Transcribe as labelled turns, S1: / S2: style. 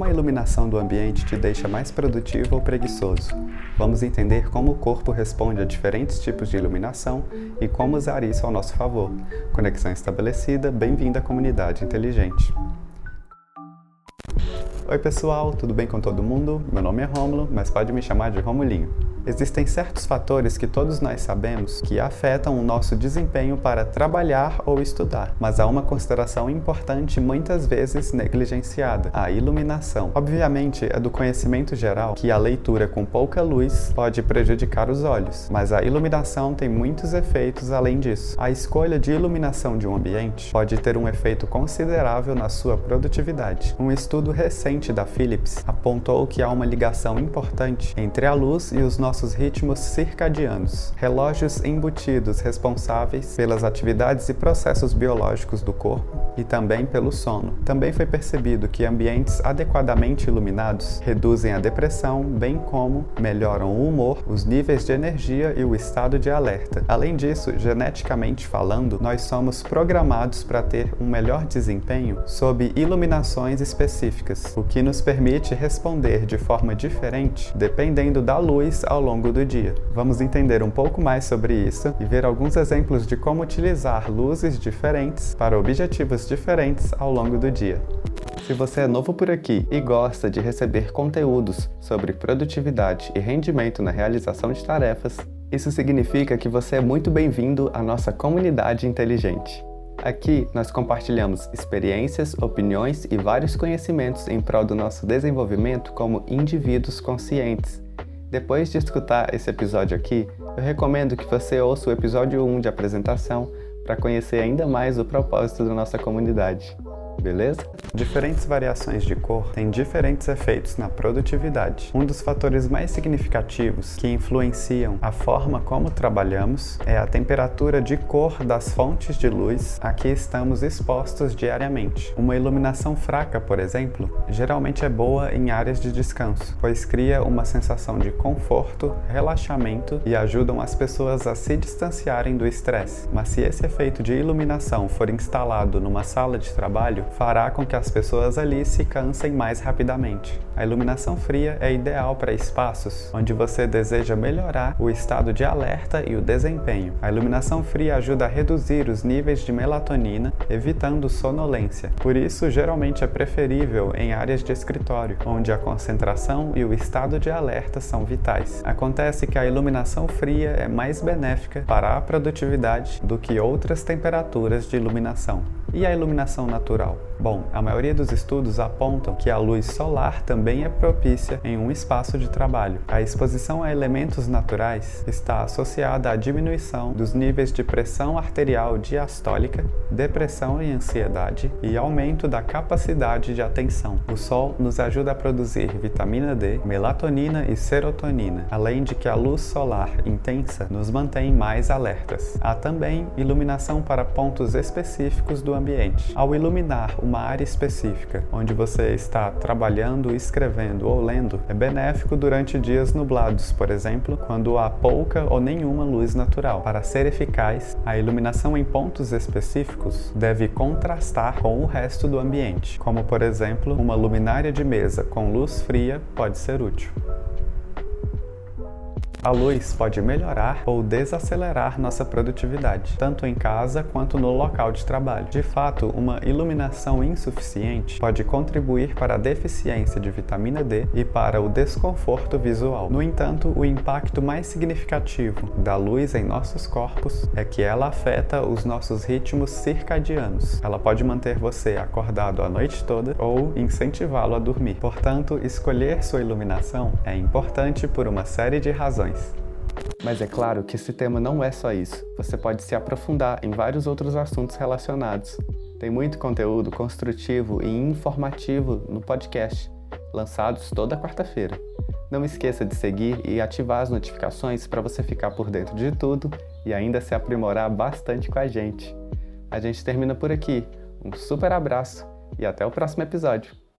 S1: Como a iluminação do ambiente te deixa mais produtivo ou preguiçoso? Vamos entender como o corpo responde a diferentes tipos de iluminação e como usar isso ao nosso favor. Conexão estabelecida, bem-vindo à comunidade inteligente. Oi pessoal, tudo bem com todo mundo? Meu nome é Rômulo, mas pode me chamar de Romulinho. Existem certos fatores que todos nós sabemos que afetam o nosso desempenho para trabalhar ou estudar, mas há uma consideração importante muitas vezes negligenciada: a iluminação. Obviamente, é do conhecimento geral que a leitura com pouca luz pode prejudicar os olhos, mas a iluminação tem muitos efeitos além disso. A escolha de iluminação de um ambiente pode ter um efeito considerável na sua produtividade. Um estudo recente da Philips apontou que há uma ligação importante entre a luz e os nossos nossos ritmos circadianos, relógios embutidos responsáveis pelas atividades e processos biológicos do corpo e também pelo sono. Também foi percebido que ambientes adequadamente iluminados reduzem a depressão, bem como melhoram o humor, os níveis de energia e o estado de alerta. Além disso, geneticamente falando, nós somos programados para ter um melhor desempenho sob iluminações específicas, o que nos permite responder de forma diferente dependendo da luz ao longo do dia. Vamos entender um pouco mais sobre isso e ver alguns exemplos de como utilizar luzes diferentes para objetivos diferentes ao longo do dia. Se você é novo por aqui e gosta de receber conteúdos sobre produtividade e rendimento na realização de tarefas, isso significa que você é muito bem-vindo à nossa comunidade inteligente. Aqui nós compartilhamos experiências, opiniões e vários conhecimentos em prol do nosso desenvolvimento como indivíduos conscientes. Depois de escutar esse episódio aqui, eu recomendo que você ouça o episódio 1 de apresentação para conhecer ainda mais o propósito da nossa comunidade beleza? Diferentes variações de cor têm diferentes efeitos na produtividade. Um dos fatores mais significativos que influenciam a forma como trabalhamos é a temperatura de cor das fontes de luz a que estamos expostos diariamente. Uma iluminação fraca, por exemplo, geralmente é boa em áreas de descanso, pois cria uma sensação de conforto, relaxamento e ajudam as pessoas a se distanciarem do estresse. Mas se esse efeito de iluminação for instalado numa sala de trabalho, fará com que as pessoas ali se cansem mais rapidamente. A iluminação fria é ideal para espaços onde você deseja melhorar o estado de alerta e o desempenho. A iluminação fria ajuda a reduzir os níveis de melatonina, evitando sonolência. Por isso, geralmente é preferível em áreas de escritório, onde a concentração e o estado de alerta são vitais. Acontece que a iluminação fria é mais benéfica para a produtividade do que outras temperaturas de iluminação. E a iluminação natural? out. Bom, a maioria dos estudos apontam que a luz solar também é propícia em um espaço de trabalho. A exposição a elementos naturais está associada à diminuição dos níveis de pressão arterial diastólica, depressão e ansiedade e aumento da capacidade de atenção. O sol nos ajuda a produzir vitamina D, melatonina e serotonina, além de que a luz solar intensa nos mantém mais alertas. Há também iluminação para pontos específicos do ambiente. Ao iluminar uma área específica onde você está trabalhando, escrevendo ou lendo, é benéfico durante dias nublados, por exemplo, quando há pouca ou nenhuma luz natural. Para ser eficaz, a iluminação em pontos específicos deve contrastar com o resto do ambiente, como por exemplo, uma luminária de mesa com luz fria pode ser útil. A luz pode melhorar ou desacelerar nossa produtividade, tanto em casa quanto no local de trabalho. De fato, uma iluminação insuficiente pode contribuir para a deficiência de vitamina D e para o desconforto visual. No entanto, o impacto mais significativo da luz em nossos corpos é que ela afeta os nossos ritmos circadianos. Ela pode manter você acordado a noite toda ou incentivá-lo a dormir. Portanto, escolher sua iluminação é importante por uma série de razões mas é claro que esse tema não é só isso. Você pode se aprofundar em vários outros assuntos relacionados. Tem muito conteúdo construtivo e informativo no podcast, lançados toda quarta-feira. Não esqueça de seguir e ativar as notificações para você ficar por dentro de tudo e ainda se aprimorar bastante com a gente. A gente termina por aqui. Um super abraço e até o próximo episódio.